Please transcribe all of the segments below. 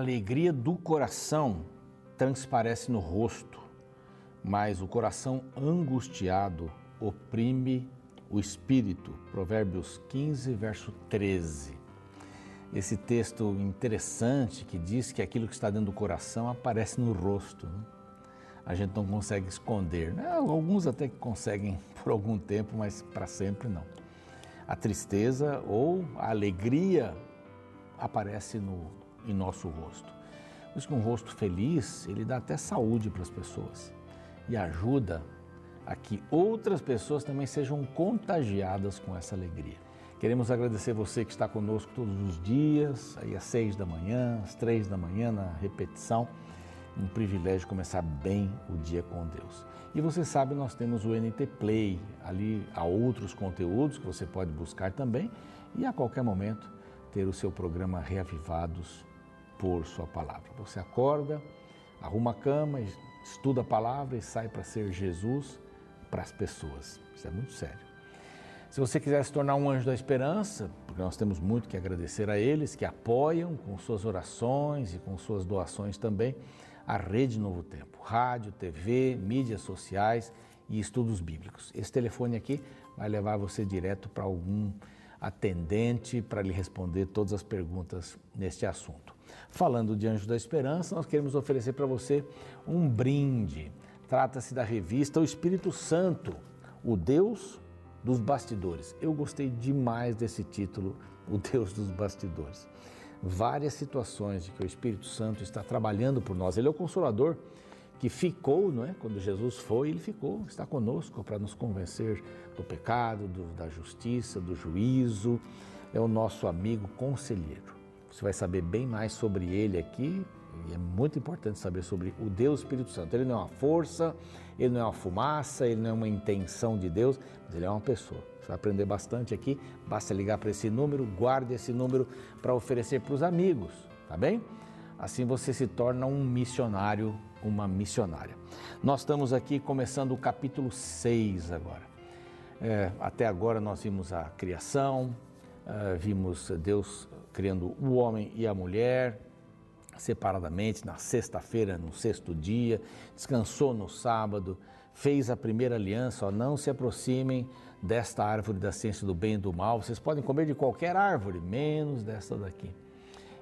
Alegria do coração transparece no rosto, mas o coração angustiado oprime o espírito. Provérbios 15, verso 13. Esse texto interessante que diz que aquilo que está dentro do coração aparece no rosto. Né? A gente não consegue esconder. Né? Alguns até que conseguem por algum tempo, mas para sempre não. A tristeza ou a alegria aparece no, em nosso rosto. Por isso que um rosto feliz, ele dá até saúde para as pessoas e ajuda a que outras pessoas também sejam contagiadas com essa alegria. Queremos agradecer você que está conosco todos os dias, aí às seis da manhã, às três da manhã na repetição. Um privilégio começar bem o dia com Deus. E você sabe, nós temos o NT Play, ali há outros conteúdos que você pode buscar também e a qualquer momento ter o seu programa Reavivados por Sua Palavra. Você acorda, arruma a cama, estuda a palavra e sai para ser Jesus para as pessoas. Isso é muito sério. Se você quiser se tornar um anjo da esperança, porque nós temos muito que agradecer a eles que apoiam com suas orações e com suas doações também a Rede Novo Tempo, rádio, TV, mídias sociais e estudos bíblicos. Esse telefone aqui vai levar você direto para algum atendente para lhe responder todas as perguntas neste assunto. Falando de Anjo da Esperança, nós queremos oferecer para você um brinde. Trata-se da revista O Espírito Santo, o Deus dos bastidores. Eu gostei demais desse título, O Deus dos bastidores. Várias situações de que o Espírito Santo está trabalhando por nós. Ele é o consolador que ficou, não é? Quando Jesus foi, ele ficou, está conosco para nos convencer do pecado, do, da justiça, do juízo. É o nosso amigo conselheiro. Você vai saber bem mais sobre ele aqui e é muito importante saber sobre o Deus Espírito Santo. Ele não é uma força, ele não é uma fumaça, ele não é uma intenção de Deus, mas ele é uma pessoa. Você vai aprender bastante aqui. Basta ligar para esse número, guarde esse número para oferecer para os amigos, tá bem? Assim você se torna um missionário uma missionária. Nós estamos aqui começando o capítulo 6 agora. É, até agora nós vimos a criação, é, vimos Deus criando o homem e a mulher separadamente na sexta-feira, no sexto dia, descansou no sábado, fez a primeira aliança, ó, não se aproximem desta árvore da ciência do bem e do mal, vocês podem comer de qualquer árvore, menos desta daqui.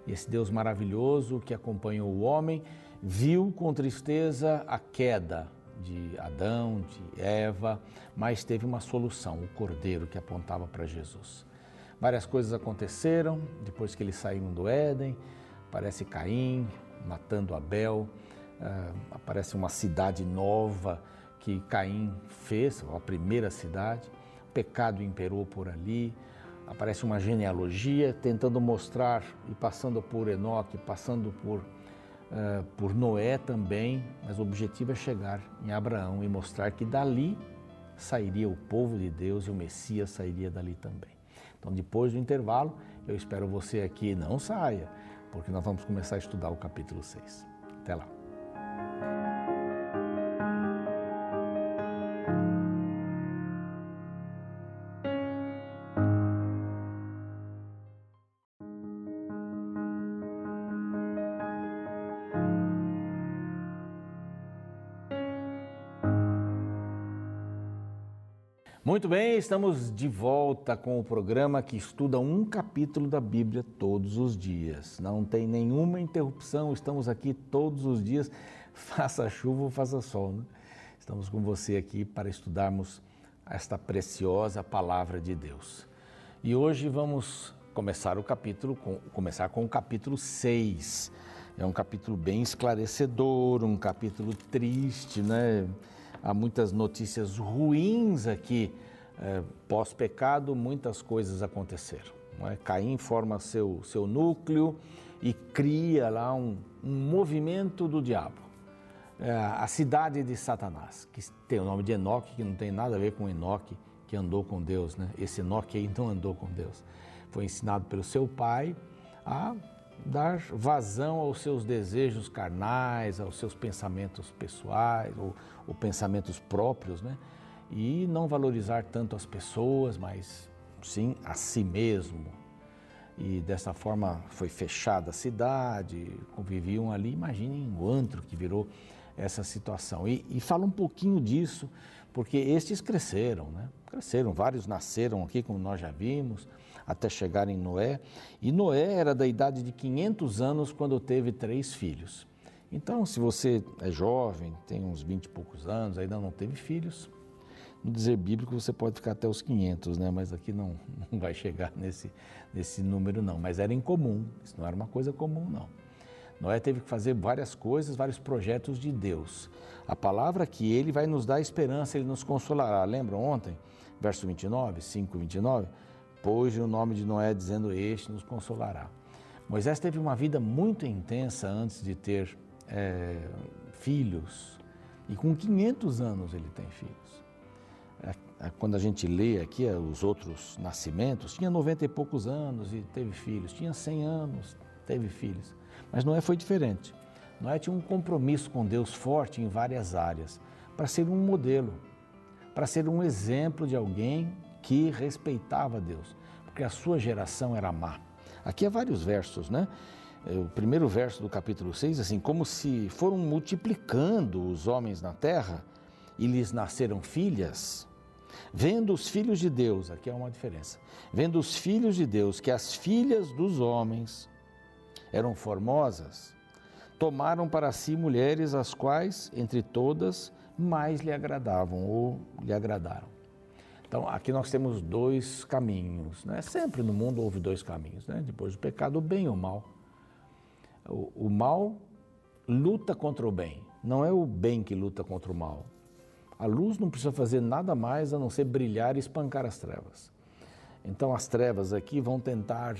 Esse Deus maravilhoso que acompanhou o homem viu com tristeza a queda de Adão, de Eva, mas teve uma solução, o cordeiro que apontava para Jesus. Várias coisas aconteceram depois que eles saíram do Éden. Aparece Caim matando Abel, uh, aparece uma cidade nova que Caim fez, a primeira cidade. O pecado imperou por ali. Aparece uma genealogia tentando mostrar e passando por Enoque, passando por uh, por Noé também, mas o objetivo é chegar em Abraão e mostrar que dali sairia o povo de Deus e o Messias sairia dali também. Então, depois do intervalo, eu espero você aqui, não saia, porque nós vamos começar a estudar o capítulo 6. Até lá. Muito bem, estamos de volta com o programa que estuda um capítulo da Bíblia todos os dias. Não tem nenhuma interrupção, estamos aqui todos os dias, faça chuva ou faça sol. Né? Estamos com você aqui para estudarmos esta preciosa palavra de Deus. E hoje vamos começar o capítulo com, começar com o capítulo 6. É um capítulo bem esclarecedor, um capítulo triste, né? há muitas notícias ruins aqui. É, Pós-pecado, muitas coisas aconteceram. É? Caim forma seu, seu núcleo e cria lá um, um movimento do diabo. É, a cidade de Satanás, que tem o nome de Enoque, que não tem nada a ver com Enoque, que andou com Deus. Né? Esse Enoque aí não andou com Deus. Foi ensinado pelo seu pai a dar vazão aos seus desejos carnais, aos seus pensamentos pessoais ou, ou pensamentos próprios, né? E não valorizar tanto as pessoas, mas sim a si mesmo. e dessa forma foi fechada a cidade, conviviam ali. Imaginem o antro que virou essa situação. E, e fala um pouquinho disso, porque estes cresceram, né? Cresceram, vários nasceram aqui, como nós já vimos, até chegar em Noé. E Noé era da idade de 500 anos quando teve três filhos. Então, se você é jovem, tem uns 20 e poucos anos, ainda não teve filhos, no dizer bíblico você pode ficar até os 500, né? mas aqui não, não vai chegar nesse, nesse número não. Mas era incomum, isso não era uma coisa comum não. Noé teve que fazer várias coisas, vários projetos de Deus. A palavra que ele vai nos dar esperança, ele nos consolará. Lembram ontem, verso 29, 5, 29? Pôs o nome de Noé dizendo: Este nos consolará. Moisés teve uma vida muito intensa antes de ter é, filhos, e com 500 anos ele tem filhos. É, é, quando a gente lê aqui é, os outros nascimentos, tinha 90 e poucos anos e teve filhos, tinha 100 anos, teve filhos. Mas Noé foi diferente. Noé tinha um compromisso com Deus forte em várias áreas, para ser um modelo, para ser um exemplo de alguém que respeitava Deus, porque a sua geração era má. Aqui há vários versos, né? O primeiro verso do capítulo 6, assim, como se foram multiplicando os homens na terra e lhes nasceram filhas, vendo os filhos de Deus, aqui há uma diferença, vendo os filhos de Deus, que as filhas dos homens eram formosas, tomaram para si mulheres as quais, entre todas, mais lhe agradavam ou lhe agradaram. Então, aqui nós temos dois caminhos. Né? Sempre no mundo houve dois caminhos. Né? Depois do pecado, o bem e o mal. O, o mal luta contra o bem. Não é o bem que luta contra o mal. A luz não precisa fazer nada mais a não ser brilhar e espancar as trevas. Então, as trevas aqui vão tentar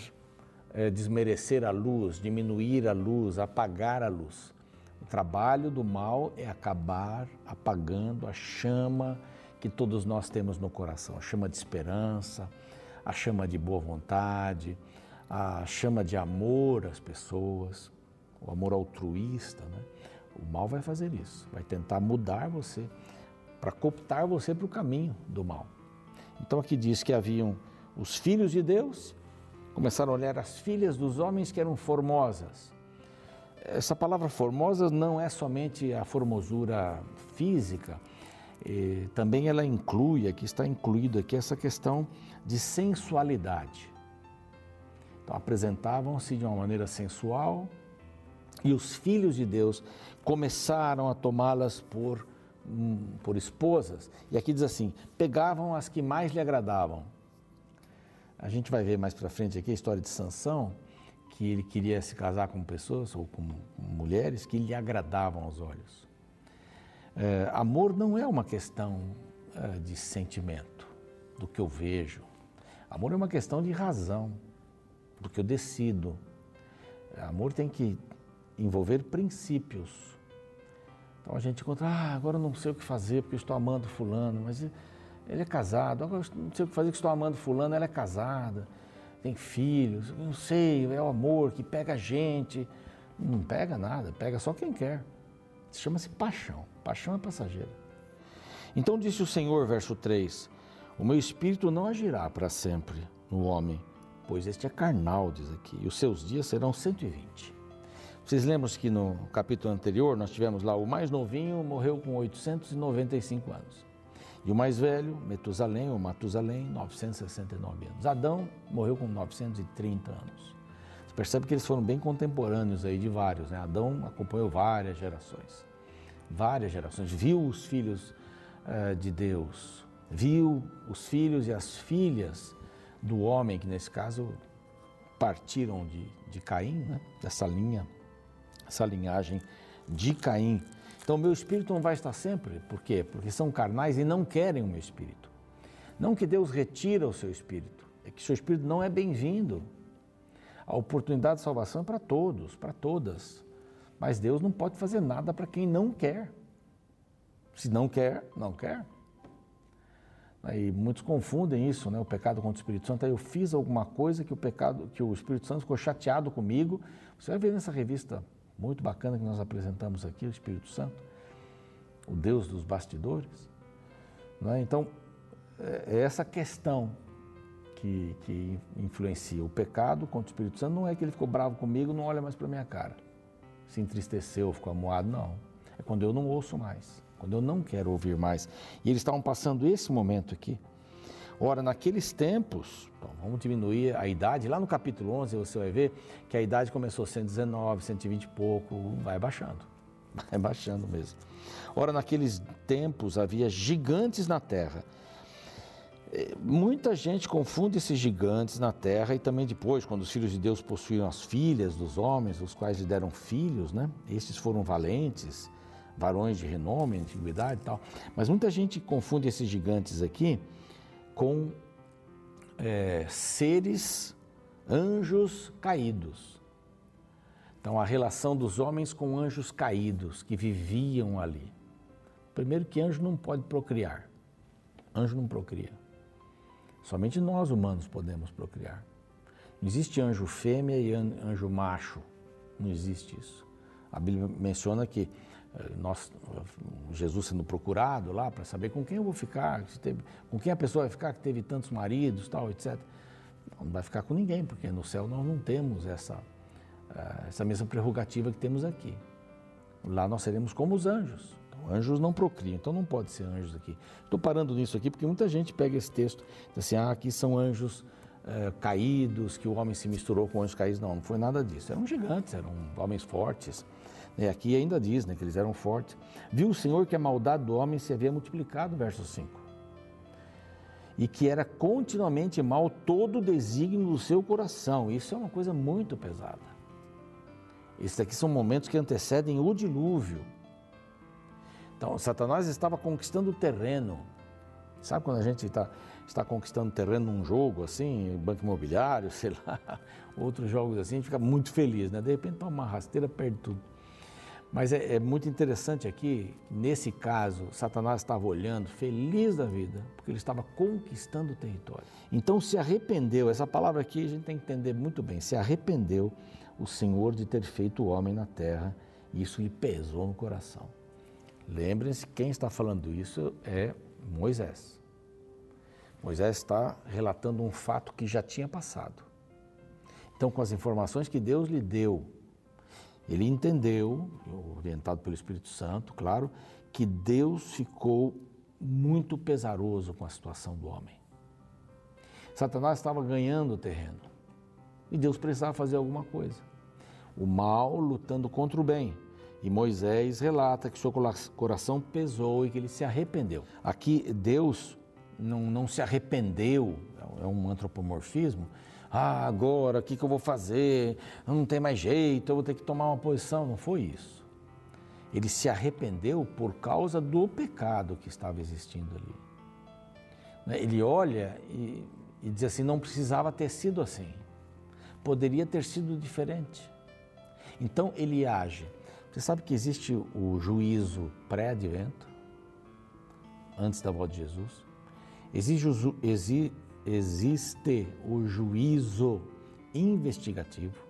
é, desmerecer a luz, diminuir a luz, apagar a luz. O trabalho do mal é acabar apagando a chama que todos nós temos no coração, a chama de esperança, a chama de boa vontade, a chama de amor às pessoas, o amor altruísta, né? O mal vai fazer isso, vai tentar mudar você, para cooptar você para o caminho do mal. Então aqui diz que haviam os filhos de Deus começaram a olhar as filhas dos homens que eram formosas. Essa palavra formosa não é somente a formosura física, também ela inclui, aqui está incluído aqui essa questão de sensualidade. Então apresentavam-se de uma maneira sensual e os filhos de Deus começaram a tomá-las por, por esposas. E aqui diz assim: pegavam as que mais lhe agradavam a gente vai ver mais para frente aqui a história de Sansão, que ele queria se casar com pessoas ou com mulheres que lhe agradavam aos olhos. É, amor não é uma questão é, de sentimento, do que eu vejo. Amor é uma questão de razão, do que eu decido. Amor tem que envolver princípios. Então a gente encontra, ah, agora eu não sei o que fazer porque eu estou amando fulano, mas ele é casado, agora não sei o que fazer, que estou amando fulano, ela é casada, tem filhos, não sei, é o amor que pega a gente. Não pega nada, pega só quem quer. Chama-se paixão. Paixão é passageira. Então disse o Senhor, verso 3: O meu espírito não agirá para sempre no homem, pois este é carnal, diz aqui, e os seus dias serão 120. Vocês lembram que no capítulo anterior nós tivemos lá o mais novinho morreu com 895 anos. E o mais velho, Metusalém, ou Matusalém, 969 anos. Adão morreu com 930 anos. Você percebe que eles foram bem contemporâneos aí de vários, né? Adão acompanhou várias gerações. Várias gerações. Viu os filhos uh, de Deus, viu os filhos e as filhas do homem, que nesse caso partiram de, de Caim, né? dessa linha, essa linhagem de Caim. Então, meu espírito não vai estar sempre. Por quê? Porque são carnais e não querem o meu espírito. Não que Deus retira o seu espírito, é que seu espírito não é bem-vindo. A oportunidade de salvação é para todos, para todas. Mas Deus não pode fazer nada para quem não quer. Se não quer, não quer. E muitos confundem isso, né? O pecado contra o Espírito Santo. Eu fiz alguma coisa que o pecado, que o Espírito Santo ficou chateado comigo. Você vai ver nessa revista muito bacana que nós apresentamos aqui, o Espírito Santo, o Deus dos bastidores. É? Então, é, é essa questão que, que influencia. O pecado contra o Espírito Santo não é que ele ficou bravo comigo, não olha mais para minha cara, se entristeceu, ficou amuado, não. É quando eu não ouço mais, quando eu não quero ouvir mais. E eles estavam passando esse momento aqui. Ora, naqueles tempos, bom, vamos diminuir a idade, lá no capítulo 11 você vai ver que a idade começou 119, 120 e pouco, vai baixando, vai baixando mesmo. Ora, naqueles tempos havia gigantes na terra é, muita gente confunde esses gigantes na terra e também depois, quando os filhos de Deus possuíram as filhas dos homens, os quais lhe deram filhos, né? Estes foram valentes, varões de renome, antiguidade e tal. Mas muita gente confunde esses gigantes aqui com é, seres, anjos caídos. Então, a relação dos homens com anjos caídos que viviam ali. Primeiro, que anjo não pode procriar. Anjo não procria. Somente nós humanos podemos procriar. Não existe anjo fêmea e anjo macho. Não existe isso. A Bíblia menciona que nós, Jesus sendo procurado lá para saber com quem eu vou ficar, teve, com quem a pessoa vai ficar que teve tantos maridos, tal, etc. Não vai ficar com ninguém, porque no céu nós não temos essa, eh, essa mesma prerrogativa que temos aqui. Lá nós seremos como os anjos. Anjos não procriam, então não pode ser anjos aqui. Estou parando nisso aqui porque muita gente pega esse texto e diz assim: ah, aqui são anjos é, caídos, que o homem se misturou com anjos caídos. Não, não foi nada disso. Eram gigantes, eram homens fortes. E aqui ainda diz né, que eles eram fortes. Viu o Senhor que a maldade do homem se havia multiplicado, verso 5. E que era continuamente mal todo o desígnio do seu coração. Isso é uma coisa muito pesada. Esses aqui são momentos que antecedem o dilúvio. Então, Satanás estava conquistando o terreno. Sabe quando a gente está, está conquistando terreno num jogo, assim, banco imobiliário, sei lá, outros jogos assim, a gente fica muito feliz, né? De repente, toma uma rasteira, perde tudo. Mas é, é, muito interessante aqui, nesse caso, Satanás estava olhando, feliz da vida, porque ele estava conquistando o território. Então se arrependeu, essa palavra aqui a gente tem que entender muito bem, se arrependeu o Senhor de ter feito o homem na terra, e isso lhe pesou no coração. Lembrem-se, quem está falando isso é Moisés. Moisés está relatando um fato que já tinha passado. Então, com as informações que Deus lhe deu, ele entendeu, orientado pelo Espírito Santo, claro, que Deus ficou muito pesaroso com a situação do homem. Satanás estava ganhando o terreno e Deus precisava fazer alguma coisa. O mal lutando contra o bem. E Moisés relata que seu coração pesou e que ele se arrependeu. Aqui, Deus não, não se arrependeu, é um antropomorfismo. Ah, agora o que, que eu vou fazer? Não tem mais jeito, eu vou ter que tomar uma posição. Não foi isso. Ele se arrependeu por causa do pecado que estava existindo ali. Né, ele olha e, e diz assim: não precisava ter sido assim, poderia ter sido diferente. Então ele age você sabe que existe o juízo pré-advento, antes da volta de Jesus? Existe, exi, existe o juízo investigativo,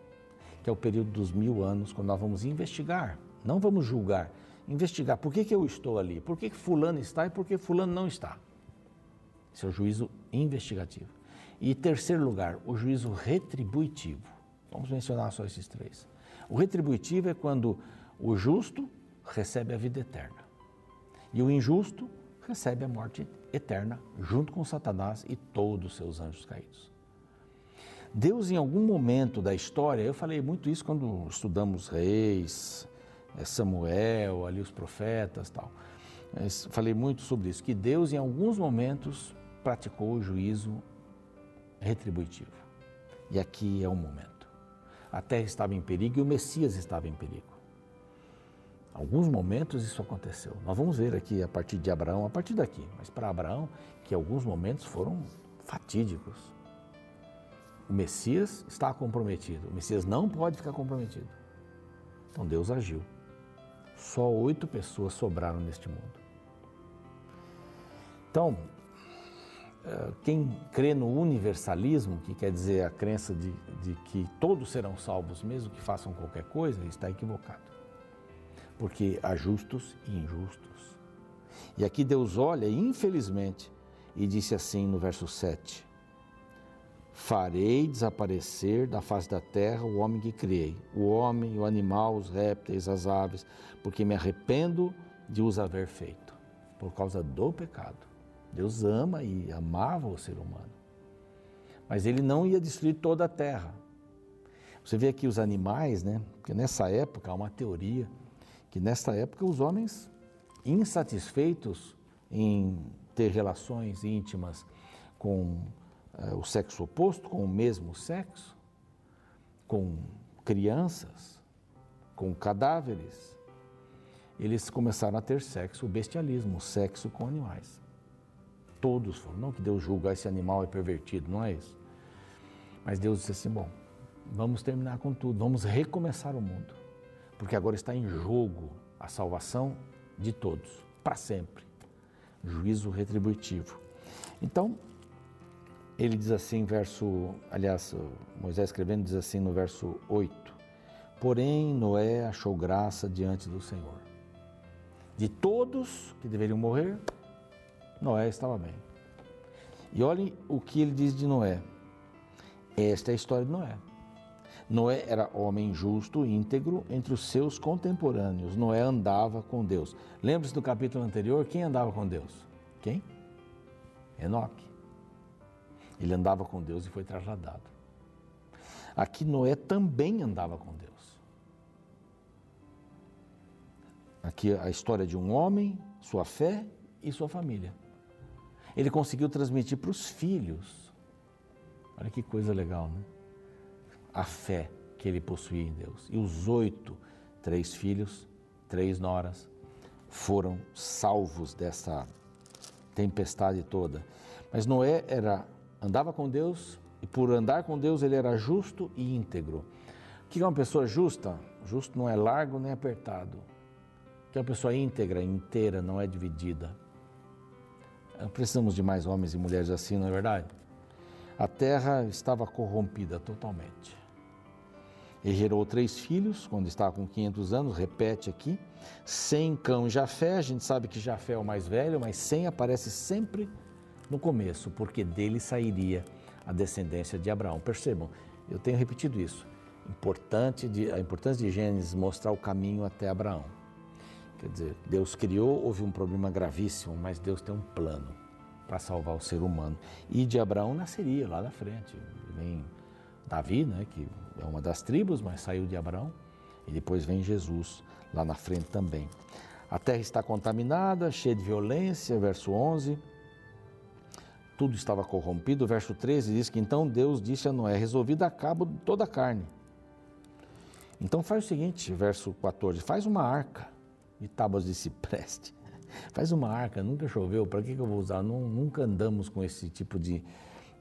que é o período dos mil anos, quando nós vamos investigar, não vamos julgar, investigar por que, que eu estou ali, por que, que fulano está e por que fulano não está. Esse é o juízo investigativo. E terceiro lugar, o juízo retributivo. Vamos mencionar só esses três. O retributivo é quando o justo recebe a vida eterna e o injusto recebe a morte eterna junto com Satanás e todos os seus anjos caídos. Deus, em algum momento da história, eu falei muito isso quando estudamos reis, eh, Samuel, ali os profetas tal. Falei muito sobre isso, que Deus, em alguns momentos, praticou o juízo retributivo. E aqui é o momento. A terra estava em perigo e o Messias estava em perigo. Alguns momentos isso aconteceu. Nós vamos ver aqui a partir de Abraão, a partir daqui, mas para Abraão, que alguns momentos foram fatídicos. O Messias está comprometido. O Messias não pode ficar comprometido. Então Deus agiu. Só oito pessoas sobraram neste mundo. Então, eh, quem crê no universalismo, que quer dizer a crença de, de que todos serão salvos, mesmo que façam qualquer coisa, está equivocado porque há justos e injustos. E aqui Deus olha, infelizmente, e disse assim no verso 7: farei desaparecer da face da terra o homem que criei, o homem, o animal, os répteis, as aves, porque me arrependo de os haver feito, por causa do pecado. Deus ama e amava o ser humano. Mas ele não ia destruir toda a terra. Você vê aqui os animais, né? Porque nessa época há uma teoria que nessa época os homens insatisfeitos em ter relações íntimas com uh, o sexo oposto, com o mesmo sexo, com crianças, com cadáveres, eles começaram a ter sexo, o bestialismo, sexo com animais. Todos foram. Não que Deus julga esse animal é pervertido, não é isso. Mas Deus disse assim: bom, vamos terminar com tudo, vamos recomeçar o mundo, porque agora está em jogo a salvação de todos, para sempre. Juízo retributivo. Então, ele diz assim, verso, aliás, Moisés escrevendo diz assim no verso 8: Porém, Noé achou graça diante do Senhor. De todos que deveriam morrer, Noé estava bem. E olhem o que ele diz de Noé. Esta é a história de Noé. Noé era homem justo, íntegro entre os seus contemporâneos. Noé andava com Deus. Lembre-se do capítulo anterior, quem andava com Deus? Quem? Enoque. Ele andava com Deus e foi trasladado. Aqui Noé também andava com Deus. Aqui a história de um homem, sua fé e sua família. Ele conseguiu transmitir para os filhos. Olha que coisa legal, né? A fé que ele possuía em Deus. E os oito, três filhos, três noras, foram salvos dessa tempestade toda. Mas Noé era andava com Deus e por andar com Deus ele era justo e íntegro. O que é uma pessoa justa? Justo não é largo nem apertado. O que é uma pessoa íntegra, inteira, não é dividida. Precisamos de mais homens e mulheres assim, não é verdade? A terra estava corrompida totalmente. Ele gerou três filhos quando estava com 500 anos, repete aqui. Sem cão Jafé, a gente sabe que Jafé é o mais velho, mas sem aparece sempre no começo, porque dele sairia a descendência de Abraão. Percebam, eu tenho repetido isso. Importante de, a importância de Gênesis mostrar o caminho até Abraão. Quer dizer, Deus criou, houve um problema gravíssimo, mas Deus tem um plano para salvar o ser humano. E de Abraão nasceria lá na frente. Vem Davi, né, que é uma das tribos, mas saiu de Abraão. E depois vem Jesus lá na frente também. A terra está contaminada, cheia de violência, verso 11 tudo estava corrompido. Verso 13 diz que então Deus disse a Noé: Resolvida a cabo toda a carne. Então faz o seguinte, verso 14: faz uma arca de tábuas de cipreste. Faz uma arca, nunca choveu, para que, que eu vou usar? Não, nunca andamos com esse tipo de,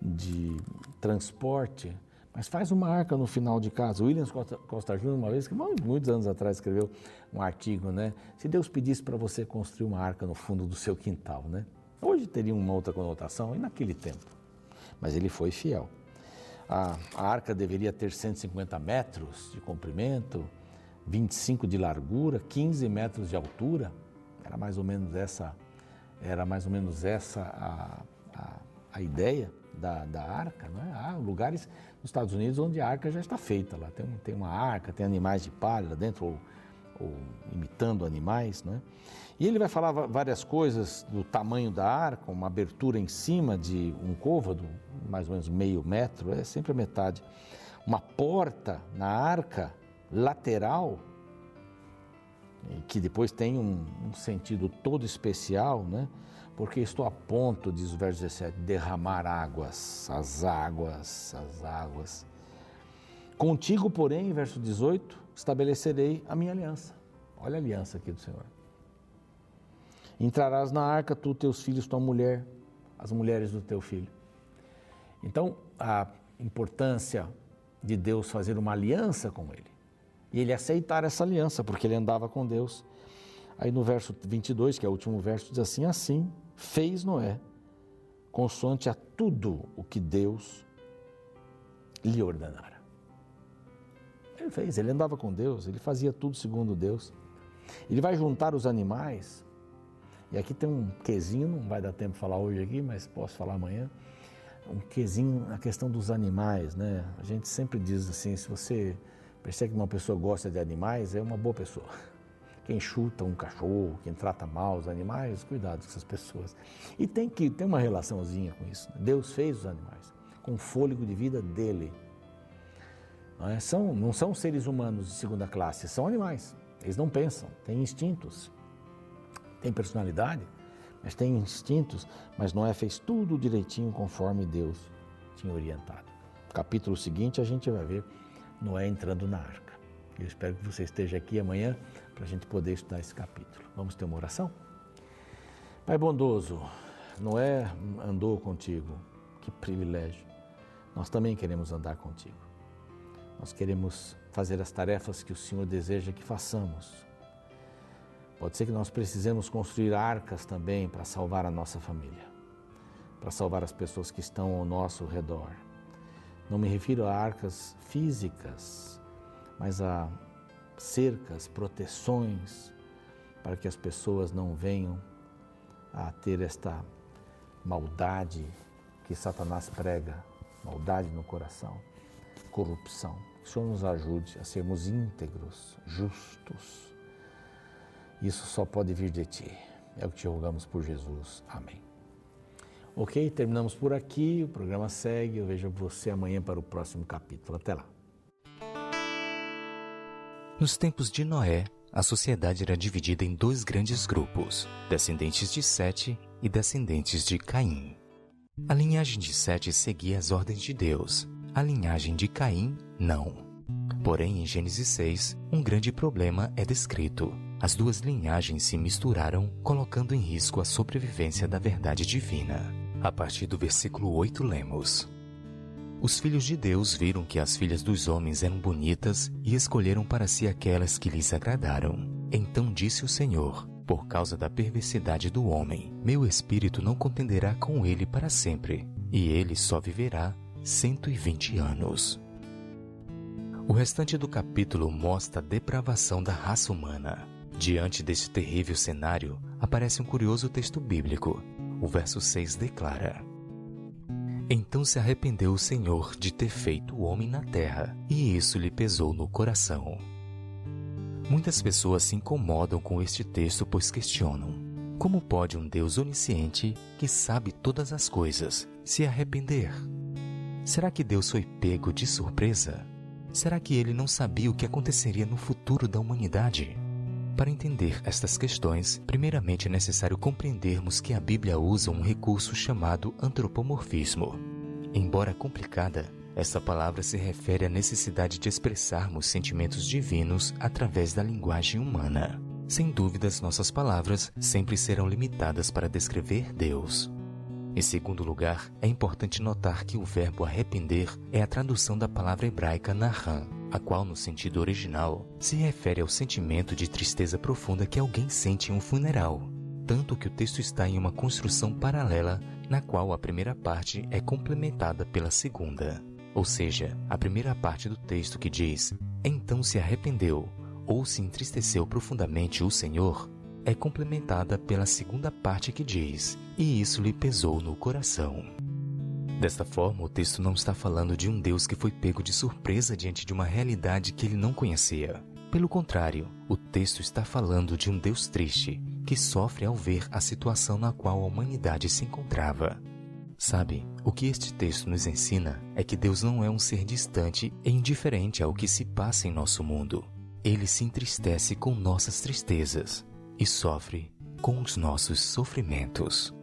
de transporte. Mas faz uma arca no final de casa. Williams Costa, Costa Júnior, uma vez, que muitos anos atrás, escreveu um artigo, né? Se Deus pedisse para você construir uma arca no fundo do seu quintal, né? Hoje teria uma outra conotação, e naquele tempo. Mas ele foi fiel. A, a arca deveria ter 150 metros de comprimento, 25 de largura, 15 metros de altura. Era mais ou menos essa, era mais ou menos essa a, a, a ideia da, da arca. Não é? Há lugares nos Estados Unidos onde a arca já está feita. Lá tem, tem uma arca, tem animais de palha dentro, ou, ou imitando animais. Não é? E ele vai falar várias coisas do tamanho da arca, uma abertura em cima de um côvado, mais ou menos meio metro, é sempre a metade. Uma porta na arca lateral, que depois tem um, um sentido todo especial, né? Porque estou a ponto, diz o verso 17, derramar águas, as águas, as águas. Contigo, porém, verso 18, estabelecerei a minha aliança. Olha a aliança aqui do Senhor Entrarás na arca, tu, teus filhos, tua mulher, as mulheres do teu filho. Então, a importância de Deus fazer uma aliança com ele. E ele aceitar essa aliança, porque ele andava com Deus. Aí no verso 22, que é o último verso, diz assim: Assim fez Noé, consoante a tudo o que Deus lhe ordenara. Ele fez, ele andava com Deus, ele fazia tudo segundo Deus. Ele vai juntar os animais e aqui tem um quesinho, não vai dar tempo de falar hoje aqui, mas posso falar amanhã. um quesinho na questão dos animais, né? A gente sempre diz assim, se você percebe que uma pessoa gosta de animais, é uma boa pessoa. Quem chuta um cachorro, quem trata mal os animais, cuidado com essas pessoas. E tem que ter uma relaçãozinha com isso. Né? Deus fez os animais com o fôlego de vida dele. Não, é? são, não são seres humanos de segunda classe, são animais. Eles não pensam, têm instintos, têm personalidade, mas têm instintos. Mas Noé fez tudo direitinho conforme Deus tinha orientado. No capítulo seguinte a gente vai ver Noé entrando na arca. Eu espero que você esteja aqui amanhã para a gente poder estudar esse capítulo. Vamos ter uma oração? Pai bondoso, Noé andou contigo, que privilégio. Nós também queremos andar contigo. Nós queremos fazer as tarefas que o Senhor deseja que façamos. Pode ser que nós precisemos construir arcas também para salvar a nossa família, para salvar as pessoas que estão ao nosso redor. Não me refiro a arcas físicas, mas a cercas, proteções, para que as pessoas não venham a ter esta maldade que Satanás prega, maldade no coração, corrupção. Que o Senhor nos ajude a sermos íntegros, justos. Isso só pode vir de Ti. É o que te rogamos por Jesus. Amém. Ok, terminamos por aqui. O programa segue. Eu vejo você amanhã para o próximo capítulo. Até lá. Nos tempos de Noé, a sociedade era dividida em dois grandes grupos, descendentes de Sete e descendentes de Caim. A linhagem de Sete seguia as ordens de Deus, a linhagem de Caim, não. Porém, em Gênesis 6, um grande problema é descrito. As duas linhagens se misturaram, colocando em risco a sobrevivência da verdade divina. A partir do versículo 8, lemos: os filhos de Deus viram que as filhas dos homens eram bonitas e escolheram para si aquelas que lhes agradaram. Então disse o Senhor: Por causa da perversidade do homem, meu espírito não contenderá com ele para sempre, e ele só viverá 120 anos. O restante do capítulo mostra a depravação da raça humana. Diante deste terrível cenário, aparece um curioso texto bíblico. O verso 6 declara: então se arrependeu o Senhor de ter feito o homem na terra, e isso lhe pesou no coração. Muitas pessoas se incomodam com este texto, pois questionam: como pode um Deus onisciente, que sabe todas as coisas, se arrepender? Será que Deus foi pego de surpresa? Será que ele não sabia o que aconteceria no futuro da humanidade? Para entender estas questões, primeiramente é necessário compreendermos que a Bíblia usa um recurso chamado antropomorfismo. Embora complicada, essa palavra se refere à necessidade de expressarmos sentimentos divinos através da linguagem humana. Sem dúvidas, nossas palavras sempre serão limitadas para descrever Deus. Em segundo lugar, é importante notar que o verbo arrepender é a tradução da palavra hebraica nahan, a qual, no sentido original, se refere ao sentimento de tristeza profunda que alguém sente em um funeral, tanto que o texto está em uma construção paralela na qual a primeira parte é complementada pela segunda. Ou seja, a primeira parte do texto que diz: Então se arrependeu ou se entristeceu profundamente o Senhor, é complementada pela segunda parte que diz: E isso lhe pesou no coração. Desta forma, o texto não está falando de um Deus que foi pego de surpresa diante de uma realidade que ele não conhecia. Pelo contrário, o texto está falando de um Deus triste, que sofre ao ver a situação na qual a humanidade se encontrava. Sabe, o que este texto nos ensina é que Deus não é um ser distante e indiferente ao que se passa em nosso mundo. Ele se entristece com nossas tristezas e sofre com os nossos sofrimentos.